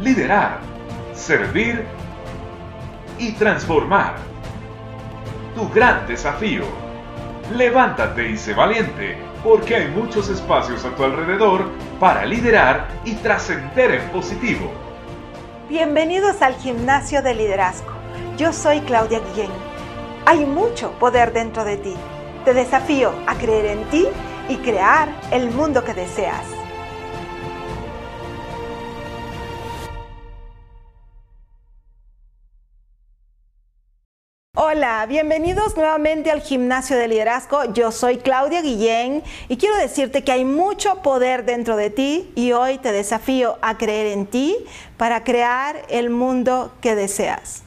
liderar, servir y transformar. Tu gran desafío. Levántate y sé valiente, porque hay muchos espacios a tu alrededor para liderar y trascender en positivo. Bienvenidos al Gimnasio de Liderazgo. Yo soy Claudia Guillén. Hay mucho poder dentro de ti. Te desafío a creer en ti y crear el mundo que deseas. Bienvenidos nuevamente al Gimnasio de Liderazgo. Yo soy Claudia Guillén y quiero decirte que hay mucho poder dentro de ti y hoy te desafío a creer en ti para crear el mundo que deseas.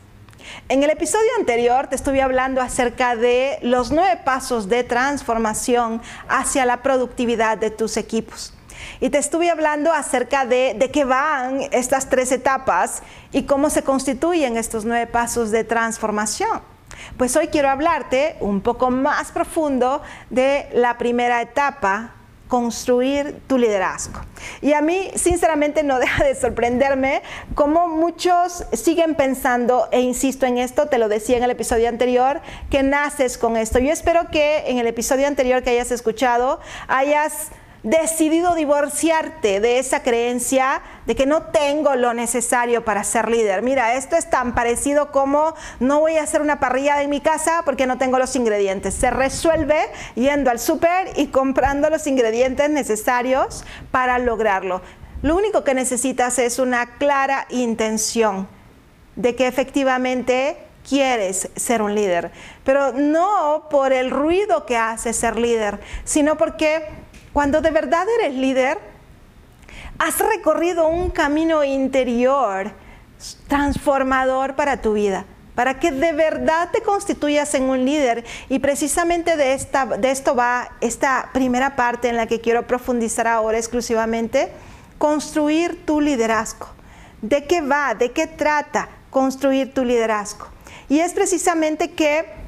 En el episodio anterior te estuve hablando acerca de los nueve pasos de transformación hacia la productividad de tus equipos. Y te estuve hablando acerca de, de qué van estas tres etapas y cómo se constituyen estos nueve pasos de transformación. Pues hoy quiero hablarte un poco más profundo de la primera etapa, construir tu liderazgo. Y a mí, sinceramente, no deja de sorprenderme cómo muchos siguen pensando, e insisto en esto, te lo decía en el episodio anterior, que naces con esto. Yo espero que en el episodio anterior que hayas escuchado hayas decidido divorciarte de esa creencia de que no tengo lo necesario para ser líder. Mira, esto es tan parecido como no voy a hacer una parrilla en mi casa porque no tengo los ingredientes. Se resuelve yendo al súper y comprando los ingredientes necesarios para lograrlo. Lo único que necesitas es una clara intención de que efectivamente quieres ser un líder, pero no por el ruido que hace ser líder, sino porque cuando de verdad eres líder, has recorrido un camino interior transformador para tu vida, para que de verdad te constituyas en un líder. Y precisamente de, esta, de esto va esta primera parte en la que quiero profundizar ahora exclusivamente, construir tu liderazgo. ¿De qué va? ¿De qué trata construir tu liderazgo? Y es precisamente que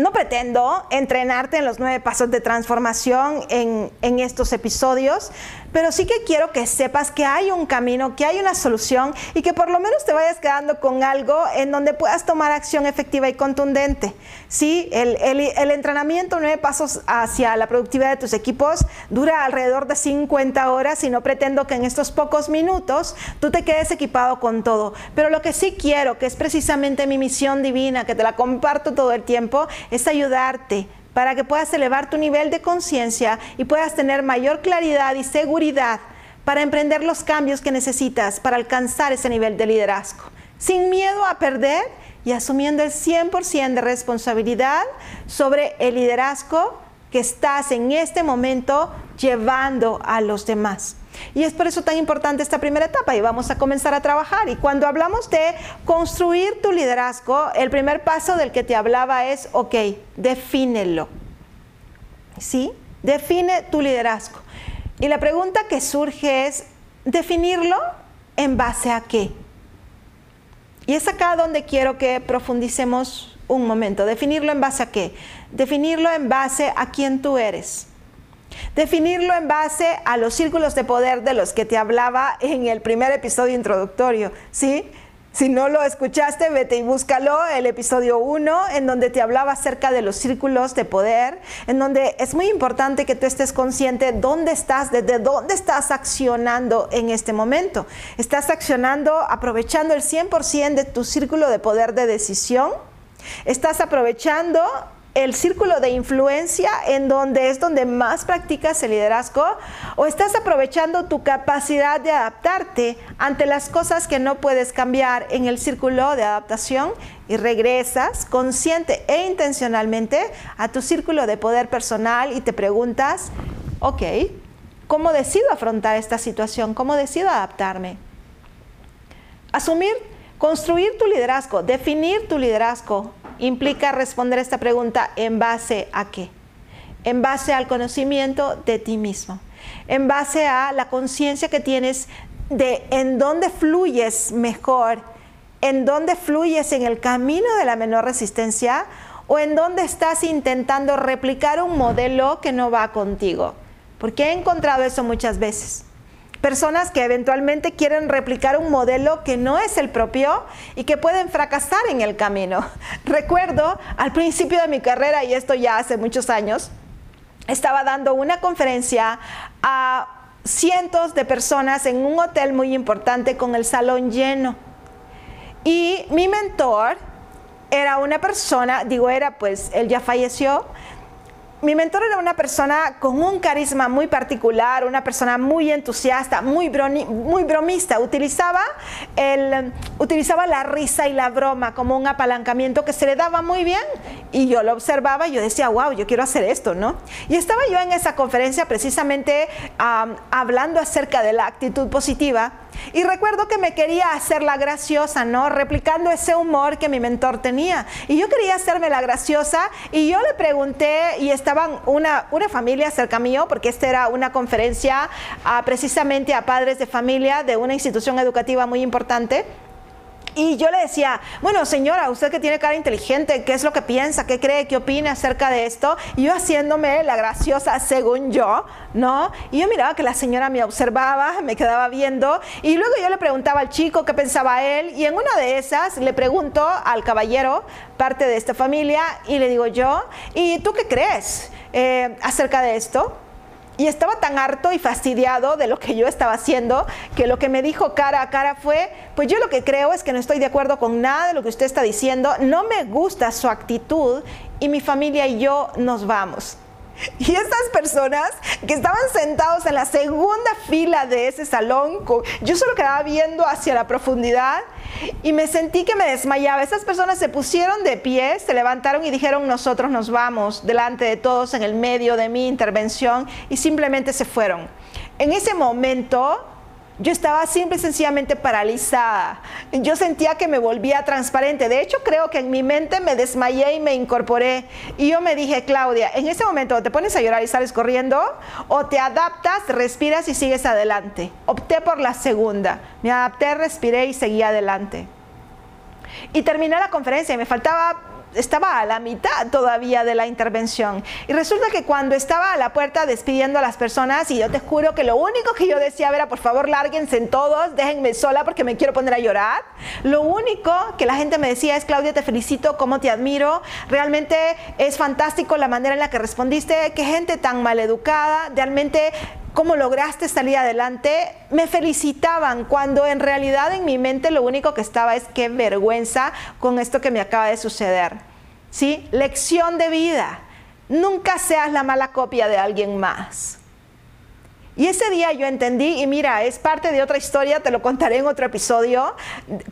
no pretendo entrenarte en los nueve pasos de transformación en, en, estos episodios, pero sí que quiero que sepas que hay un camino, que hay una solución y que por lo menos te vayas quedando con algo en donde puedas tomar acción efectiva y contundente. Sí, el, el, el entrenamiento nueve pasos hacia la productividad de tus equipos dura alrededor de 50 horas y no pretendo que en estos pocos minutos tú te quedes equipado con todo. Pero lo que sí quiero, que es precisamente mi misión divina, que te la comparto todo el tiempo, es ayudarte para que puedas elevar tu nivel de conciencia y puedas tener mayor claridad y seguridad para emprender los cambios que necesitas para alcanzar ese nivel de liderazgo, sin miedo a perder y asumiendo el 100% de responsabilidad sobre el liderazgo que estás en este momento llevando a los demás. Y es por eso tan importante esta primera etapa y vamos a comenzar a trabajar. Y cuando hablamos de construir tu liderazgo, el primer paso del que te hablaba es, ok, defínelo. ¿Sí? Define tu liderazgo. Y la pregunta que surge es, ¿definirlo en base a qué? Y es acá donde quiero que profundicemos un momento. ¿Definirlo en base a qué? Definirlo en base a quién tú eres. Definirlo en base a los círculos de poder de los que te hablaba en el primer episodio introductorio, ¿sí? Si no lo escuchaste, vete y búscalo, el episodio 1, en donde te hablaba acerca de los círculos de poder, en donde es muy importante que tú estés consciente dónde estás, desde dónde estás accionando en este momento. ¿Estás accionando aprovechando el 100% de tu círculo de poder de decisión? ¿Estás aprovechando el círculo de influencia en donde es donde más practicas el liderazgo o estás aprovechando tu capacidad de adaptarte ante las cosas que no puedes cambiar en el círculo de adaptación y regresas consciente e intencionalmente a tu círculo de poder personal y te preguntas, ok, ¿cómo decido afrontar esta situación? ¿Cómo decido adaptarme? Asumir, construir tu liderazgo, definir tu liderazgo, implica responder esta pregunta en base a qué? En base al conocimiento de ti mismo, en base a la conciencia que tienes de en dónde fluyes mejor, en dónde fluyes en el camino de la menor resistencia o en dónde estás intentando replicar un modelo que no va contigo. Porque he encontrado eso muchas veces. Personas que eventualmente quieren replicar un modelo que no es el propio y que pueden fracasar en el camino. Recuerdo al principio de mi carrera, y esto ya hace muchos años, estaba dando una conferencia a cientos de personas en un hotel muy importante con el salón lleno. Y mi mentor era una persona, digo era pues, él ya falleció, mi mentor era una persona con un carisma muy particular, una persona muy entusiasta, muy, muy bromista. Utilizaba, el, utilizaba la risa y la broma como un apalancamiento que se le daba muy bien. Y yo lo observaba y yo decía, wow, yo quiero hacer esto, ¿no? Y estaba yo en esa conferencia precisamente hablando acerca de la actitud positiva. Y recuerdo que me quería hacer la graciosa, ¿no? Replicando ese humor que mi mentor tenía. Y yo quería hacerme la graciosa y yo le pregunté, y estaban una, una familia cerca mío, porque esta era una conferencia ah, precisamente a padres de familia de una institución educativa muy importante. Y yo le decía, bueno, señora, usted que tiene cara inteligente, ¿qué es lo que piensa? ¿Qué cree? ¿Qué opina acerca de esto? Y yo haciéndome la graciosa según yo, ¿no? Y yo miraba que la señora me observaba, me quedaba viendo, y luego yo le preguntaba al chico qué pensaba él, y en una de esas le pregunto al caballero, parte de esta familia, y le digo yo, ¿y tú qué crees eh, acerca de esto? Y estaba tan harto y fastidiado de lo que yo estaba haciendo que lo que me dijo cara a cara fue, pues yo lo que creo es que no estoy de acuerdo con nada de lo que usted está diciendo, no me gusta su actitud y mi familia y yo nos vamos. Y estas personas que estaban sentados en la segunda fila de ese salón, yo solo quedaba viendo hacia la profundidad y me sentí que me desmayaba. Esas personas se pusieron de pie, se levantaron y dijeron, nosotros nos vamos delante de todos en el medio de mi intervención y simplemente se fueron. En ese momento yo estaba simple y sencillamente paralizada. Yo sentía que me volvía transparente. De hecho, creo que en mi mente me desmayé y me incorporé. Y yo me dije, Claudia, en ese momento te pones a llorar y sales corriendo o te adaptas, respiras y sigues adelante. Opté por la segunda. Me adapté, respiré y seguí adelante. Y terminé la conferencia y me faltaba estaba a la mitad todavía de la intervención. Y resulta que cuando estaba a la puerta despidiendo a las personas, y yo te juro que lo único que yo decía era, por favor, lárguense en todos, déjenme sola porque me quiero poner a llorar. Lo único que la gente me decía es, Claudia, te felicito, cómo te admiro. Realmente es fantástico la manera en la que respondiste, qué gente tan maleducada, realmente cómo lograste salir adelante, me felicitaban cuando en realidad en mi mente lo único que estaba es qué vergüenza con esto que me acaba de suceder. ¿Sí? Lección de vida. Nunca seas la mala copia de alguien más. Y ese día yo entendí, y mira, es parte de otra historia, te lo contaré en otro episodio,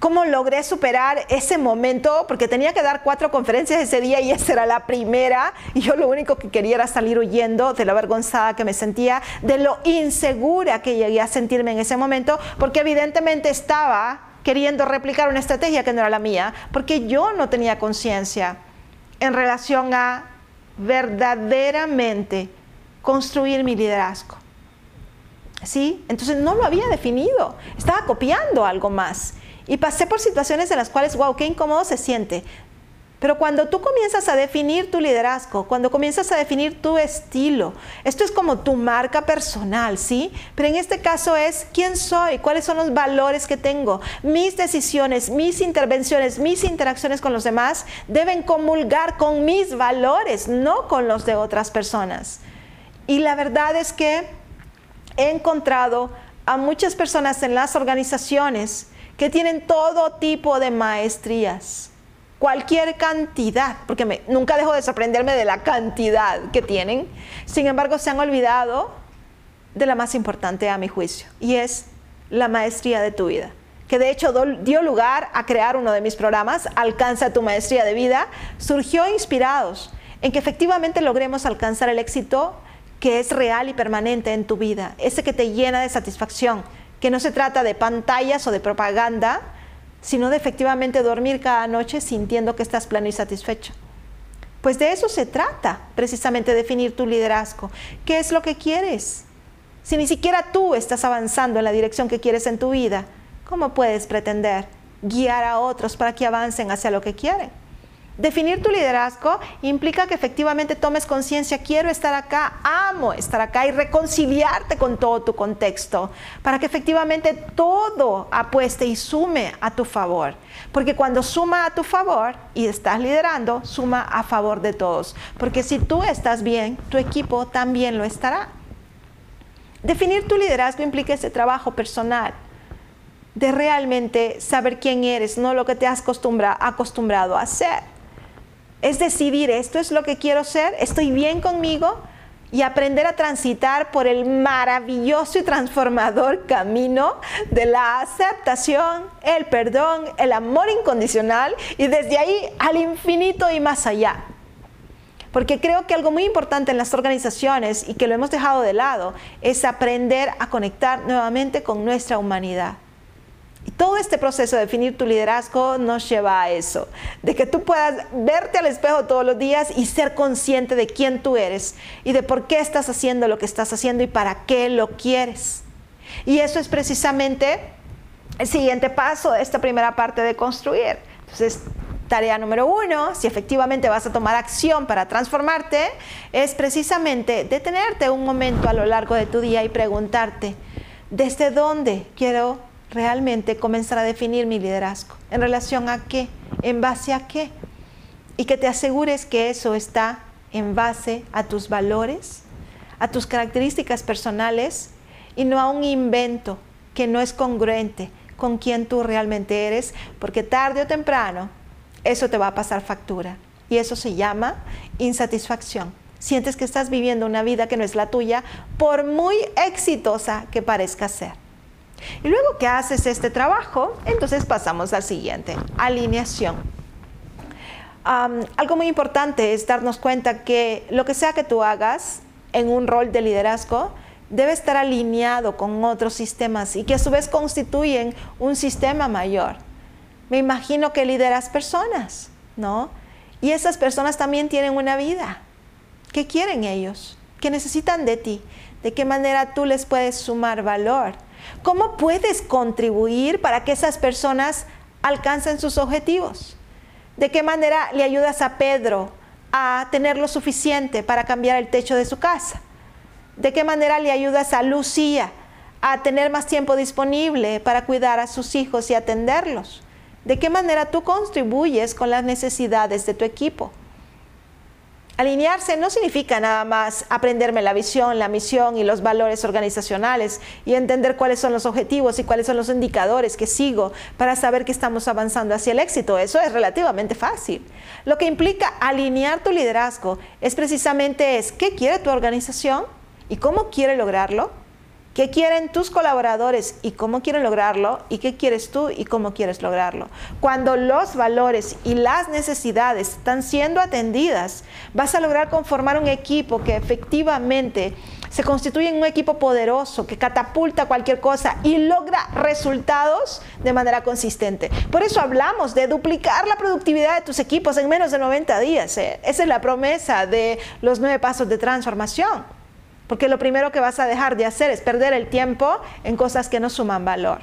cómo logré superar ese momento, porque tenía que dar cuatro conferencias ese día y esa era la primera, y yo lo único que quería era salir huyendo de la avergonzada que me sentía, de lo insegura que llegué a sentirme en ese momento, porque evidentemente estaba queriendo replicar una estrategia que no era la mía, porque yo no tenía conciencia en relación a verdaderamente construir mi liderazgo. ¿Sí? Entonces no lo había definido, estaba copiando algo más. Y pasé por situaciones en las cuales, wow, qué incómodo se siente. Pero cuando tú comienzas a definir tu liderazgo, cuando comienzas a definir tu estilo, esto es como tu marca personal, ¿sí? Pero en este caso es quién soy, cuáles son los valores que tengo. Mis decisiones, mis intervenciones, mis interacciones con los demás deben comulgar con mis valores, no con los de otras personas. Y la verdad es que he encontrado a muchas personas en las organizaciones que tienen todo tipo de maestrías, cualquier cantidad, porque nunca dejo de sorprenderme de la cantidad que tienen, sin embargo se han olvidado de la más importante a mi juicio, y es la maestría de tu vida, que de hecho dio lugar a crear uno de mis programas, Alcanza tu maestría de vida, surgió inspirados en que efectivamente logremos alcanzar el éxito que es real y permanente en tu vida, ese que te llena de satisfacción, que no se trata de pantallas o de propaganda, sino de efectivamente dormir cada noche sintiendo que estás pleno y satisfecho. Pues de eso se trata, precisamente definir tu liderazgo. ¿Qué es lo que quieres? Si ni siquiera tú estás avanzando en la dirección que quieres en tu vida, ¿cómo puedes pretender guiar a otros para que avancen hacia lo que quieren? Definir tu liderazgo implica que efectivamente tomes conciencia, quiero estar acá, amo estar acá y reconciliarte con todo tu contexto, para que efectivamente todo apueste y sume a tu favor. Porque cuando suma a tu favor y estás liderando, suma a favor de todos. Porque si tú estás bien, tu equipo también lo estará. Definir tu liderazgo implica ese trabajo personal de realmente saber quién eres, no lo que te has acostumbrado a hacer. Es decidir, esto es lo que quiero ser, estoy bien conmigo y aprender a transitar por el maravilloso y transformador camino de la aceptación, el perdón, el amor incondicional y desde ahí al infinito y más allá. Porque creo que algo muy importante en las organizaciones y que lo hemos dejado de lado es aprender a conectar nuevamente con nuestra humanidad. Todo este proceso de definir tu liderazgo nos lleva a eso, de que tú puedas verte al espejo todos los días y ser consciente de quién tú eres y de por qué estás haciendo lo que estás haciendo y para qué lo quieres. Y eso es precisamente el siguiente paso de esta primera parte de construir. Entonces, tarea número uno, si efectivamente vas a tomar acción para transformarte, es precisamente detenerte un momento a lo largo de tu día y preguntarte, ¿desde dónde quiero realmente comenzar a definir mi liderazgo. ¿En relación a qué? ¿En base a qué? Y que te asegures que eso está en base a tus valores, a tus características personales y no a un invento que no es congruente con quien tú realmente eres, porque tarde o temprano eso te va a pasar factura. Y eso se llama insatisfacción. Sientes que estás viviendo una vida que no es la tuya, por muy exitosa que parezca ser. Y luego que haces este trabajo, entonces pasamos al siguiente, alineación. algo muy importante es darnos cuenta que lo que sea que tú hagas en un rol de liderazgo debe estar alineado con otros sistemas y que a su vez constituyen un sistema mayor. Me imagino que lideras personas, ¿no? Y esas personas también tienen una vida. ¿Qué quieren ellos? ¿Qué necesitan de ti? ¿De qué manera tú les puedes sumar valor? ¿Cómo puedes contribuir para que esas personas alcancen sus objetivos? ¿De qué manera le ayudas a Pedro a tener lo suficiente para cambiar el techo de su casa? ¿De qué manera le ayudas a Lucía a tener más tiempo disponible para cuidar a sus hijos y atenderlos? ¿De qué manera tú contribuyes con las necesidades de tu equipo? Alinearse no significa nada más aprenderme la visión, la misión y los valores organizacionales y entender cuáles son los objetivos y cuáles son los indicadores que sigo para saber que estamos avanzando hacia el éxito. Eso es relativamente fácil. Lo que implica alinear tu liderazgo es precisamente es qué quiere tu organización y cómo quiere lograrlo ¿Qué quieren tus colaboradores y cómo quieren lograrlo? ¿Y qué quieres tú y cómo quieres lograrlo? Cuando los valores y las necesidades están siendo atendidas, vas a lograr conformar un equipo que efectivamente se constituye en un equipo poderoso que catapulta cualquier cosa y logra resultados de manera consistente. Por eso hablamos de duplicar la productividad de tus equipos en menos de 90 días. ¿eh? Esa es la promesa de los nueve pasos de transformación. Porque lo primero que vas a dejar de hacer es perder el tiempo en cosas que no suman valor.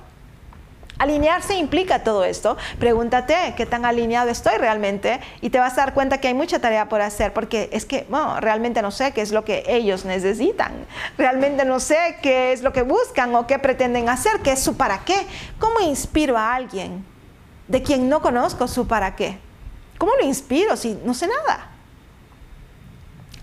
Alinearse implica todo esto. Pregúntate qué tan alineado estoy realmente y te vas a dar cuenta que hay mucha tarea por hacer porque es que realmente no sé qué es lo que ellos necesitan. Realmente no sé qué es lo que buscan o qué pretenden hacer, qué es su para qué. ¿Cómo inspiro a alguien de quien no conozco su para qué? ¿Cómo lo inspiro si no sé nada?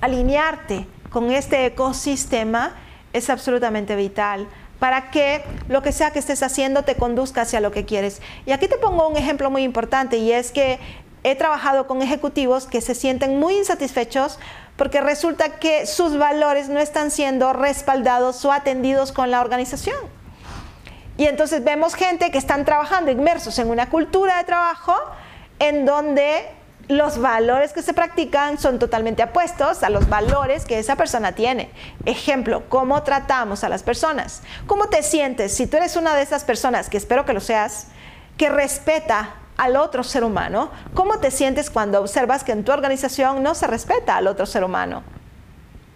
Alinearte con este ecosistema es absolutamente vital para que lo que sea que estés haciendo te conduzca hacia lo que quieres. Y aquí te pongo un ejemplo muy importante y es que he trabajado con ejecutivos que se sienten muy insatisfechos porque resulta que sus valores no están siendo respaldados o atendidos con la organización. Y entonces vemos gente que están trabajando inmersos en una cultura de trabajo en donde los valores que se practican son totalmente apuestos a los valores que esa persona tiene. Ejemplo, ¿cómo tratamos a las personas? ¿Cómo te sientes si tú eres una de esas personas, que espero que lo seas, que respeta al otro ser humano? ¿Cómo te sientes cuando observas que en tu organización no se respeta al otro ser humano?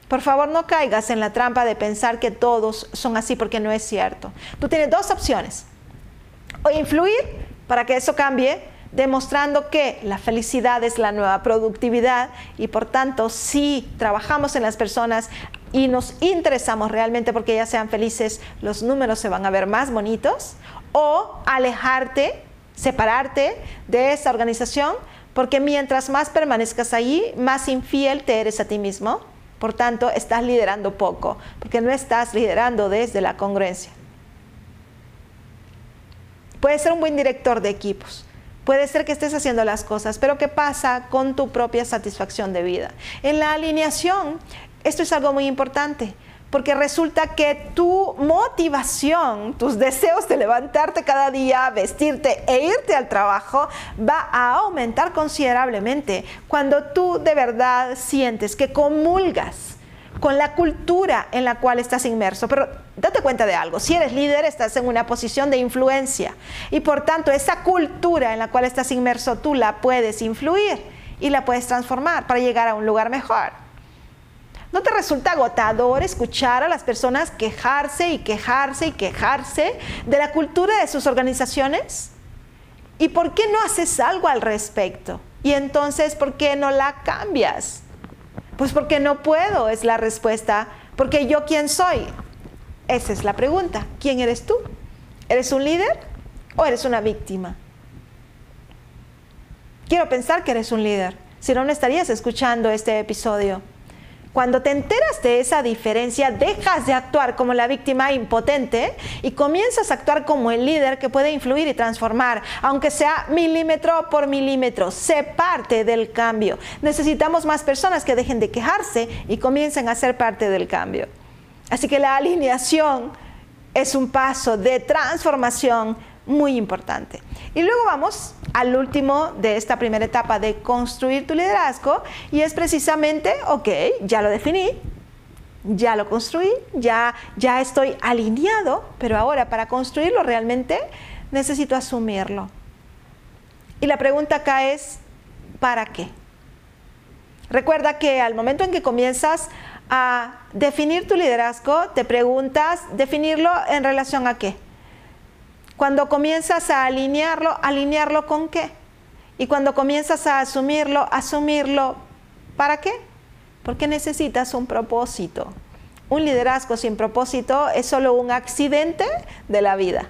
Por favor, no caigas en la trampa de pensar que todos son así porque no es cierto. Tú tienes dos opciones. O influir para que eso cambie demostrando que la felicidad es la nueva productividad y por tanto si trabajamos en las personas y nos interesamos realmente porque ellas sean felices, los números se van a ver más bonitos o alejarte, separarte de esa organización porque mientras más permanezcas allí, más infiel te eres a ti mismo. Por tanto, estás liderando poco, porque no estás liderando desde la congruencia. Puedes ser un buen director de equipos, Puede ser que estés haciendo las cosas, pero ¿qué pasa con tu propia satisfacción de vida? En la alineación, esto es algo muy importante, porque resulta que tu motivación, tus deseos de levantarte cada día, vestirte e irte al trabajo va a aumentar considerablemente cuando tú de verdad sientes que comulgas con la cultura en la cual estás inmerso. Pero date cuenta de algo, si eres líder estás en una posición de influencia y por tanto esa cultura en la cual estás inmerso tú la puedes influir y la puedes transformar para llegar a un lugar mejor. ¿No te resulta agotador escuchar a las personas quejarse y quejarse y quejarse de la cultura de sus organizaciones? ¿Y por qué no haces algo al respecto? Y entonces, ¿por qué no la cambias? Pues porque no puedo, es la respuesta. Porque yo quién soy. Esa es la pregunta. ¿Quién eres tú? ¿Eres un líder o eres una víctima? Quiero pensar que eres un líder. Si no, no estarías escuchando este episodio. Cuando te enteras de esa diferencia, dejas de actuar como la víctima impotente y comienzas a actuar como el líder que puede influir y transformar, aunque sea milímetro por milímetro. Sé parte del cambio. Necesitamos más personas que dejen de quejarse y comiencen a ser parte del cambio. Así que la alineación es un paso de transformación muy importante. Y luego vamos al último de esta primera etapa de construir tu liderazgo y es precisamente, ok, ya lo definí, ya lo construí, ya, ya estoy alineado, pero ahora para construirlo realmente necesito asumirlo. Y la pregunta acá es, ¿para qué? Recuerda que al momento en que comienzas a definir tu liderazgo, te preguntas, ¿definirlo en relación a qué? Cuando comienzas a alinearlo, alinearlo con qué? Y cuando comienzas a asumirlo, asumirlo, ¿para qué? Porque necesitas un propósito. Un liderazgo sin propósito es solo un accidente de la vida.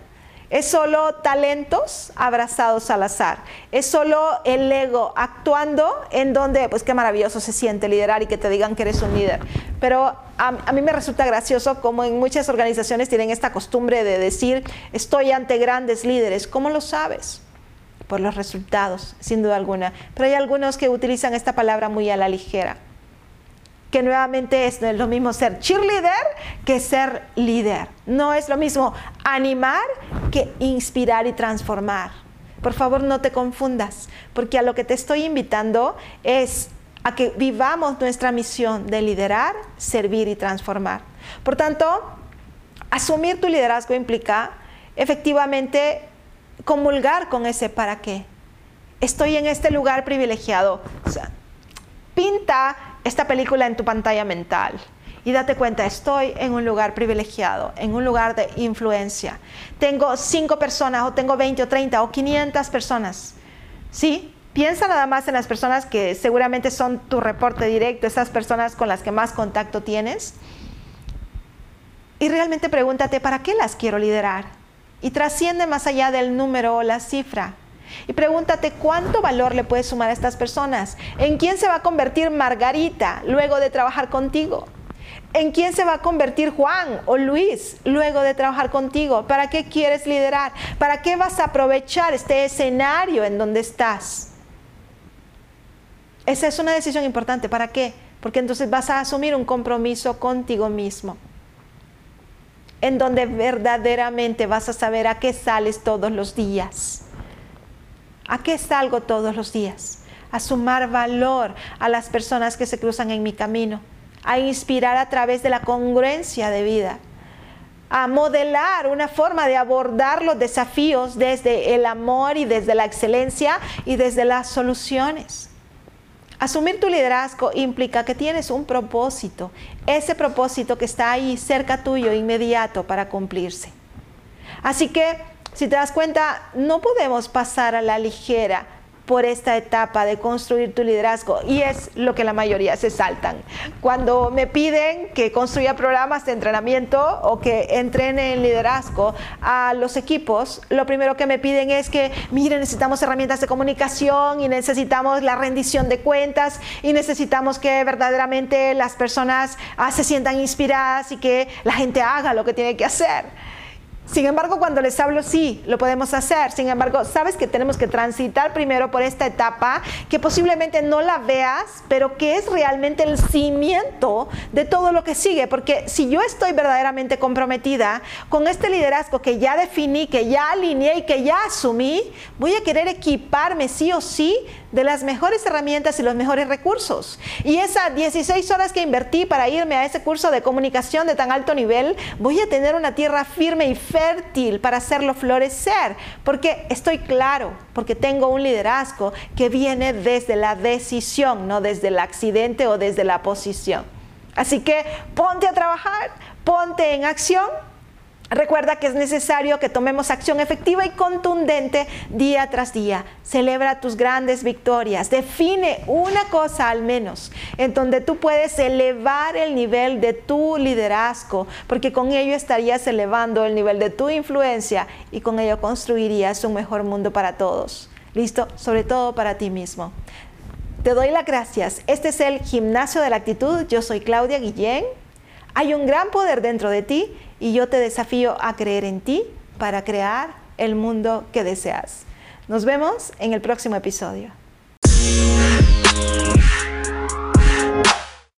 Es solo talentos abrazados al azar. Es solo el ego actuando en donde, pues qué maravilloso se siente liderar y que te digan que eres un líder. Pero a, mí me resulta gracioso como en muchas organizaciones tienen esta costumbre de decir, estoy ante grandes líderes. ¿Cómo lo sabes? Por los resultados, sin duda alguna. Pero hay algunos que utilizan esta palabra muy a la ligera que nuevamente es, lo mismo ser cheerleader que ser líder. No es lo mismo animar que inspirar y transformar. Por favor, no te confundas, porque a lo que te estoy invitando es a que vivamos nuestra misión de liderar, servir y transformar. Por tanto, asumir tu liderazgo implica efectivamente comulgar con ese para qué. Estoy en este lugar privilegiado. pinta esta película en tu pantalla mental y date cuenta, estoy en un lugar privilegiado, en un lugar de influencia. Tengo cinco personas o tengo 20 o 30 o 500 personas. ¿Sí? Piensa nada más en las personas que seguramente son tu reporte directo, esas personas con las que más contacto tienes. Y realmente pregúntate, ¿para qué las quiero liderar? Y trasciende más allá del número o la cifra. Y pregúntate cuánto valor le puedes sumar a estas personas. ¿En quién se va a convertir Margarita luego de trabajar contigo? ¿En quién se va a convertir Juan o Luis luego de trabajar contigo? ¿Para qué quieres liderar? ¿Para qué vas a aprovechar este escenario en donde estás? Esa es una decisión importante. ¿Para qué? Porque entonces vas a asumir un compromiso contigo mismo. En donde verdaderamente vas a saber a qué sales todos los días. ¿A qué salgo todos los días? A sumar valor a las personas que se cruzan en mi camino, a inspirar a través de la congruencia de vida, a modelar una forma de abordar los desafíos desde el amor y desde la excelencia y desde las soluciones. Asumir tu liderazgo implica que tienes un propósito, ese propósito que está ahí cerca tuyo, inmediato para cumplirse. Así que si te das cuenta, no podemos pasar a la ligera por esta etapa de construir tu liderazgo y es lo que la mayoría se saltan. Cuando me piden que construya programas de entrenamiento o que entrene en liderazgo a los equipos, lo primero que me piden es que, mire, necesitamos herramientas de comunicación y necesitamos la rendición de cuentas y necesitamos que verdaderamente las personas ah, se sientan inspiradas y que la gente haga lo que tiene que hacer. Sin embargo, cuando les hablo, sí, lo podemos hacer. Sin embargo, sabes que tenemos que transitar primero por esta etapa que posiblemente no la veas, pero que es realmente el cimiento de todo lo que sigue. Porque si yo estoy verdaderamente comprometida con este liderazgo que ya definí, que ya alineé y que ya asumí, voy a querer equiparme sí o sí de las mejores herramientas y los mejores recursos. Y esas 16 horas que invertí para irme a ese curso de comunicación de tan alto nivel, voy a tener una tierra firme y fértil para hacerlo florecer, porque estoy claro, porque tengo un liderazgo que viene desde la decisión, no desde el accidente o desde la posición. Así que ponte a trabajar, ponte en acción Recuerda que es necesario que tomemos acción efectiva y contundente día tras día. Celebra tus grandes victorias. Define una cosa al menos en donde tú puedes elevar el nivel de tu liderazgo, porque con ello estarías elevando el nivel de tu influencia y con ello construirías un mejor mundo para todos. ¿Listo? Sobre todo para ti mismo. Te doy las gracias. Este es el Gimnasio de la Actitud. Yo soy Claudia Guillén. Hay un gran poder dentro de ti y yo te desafío a creer en ti para crear el mundo que deseas. Nos vemos en el próximo episodio.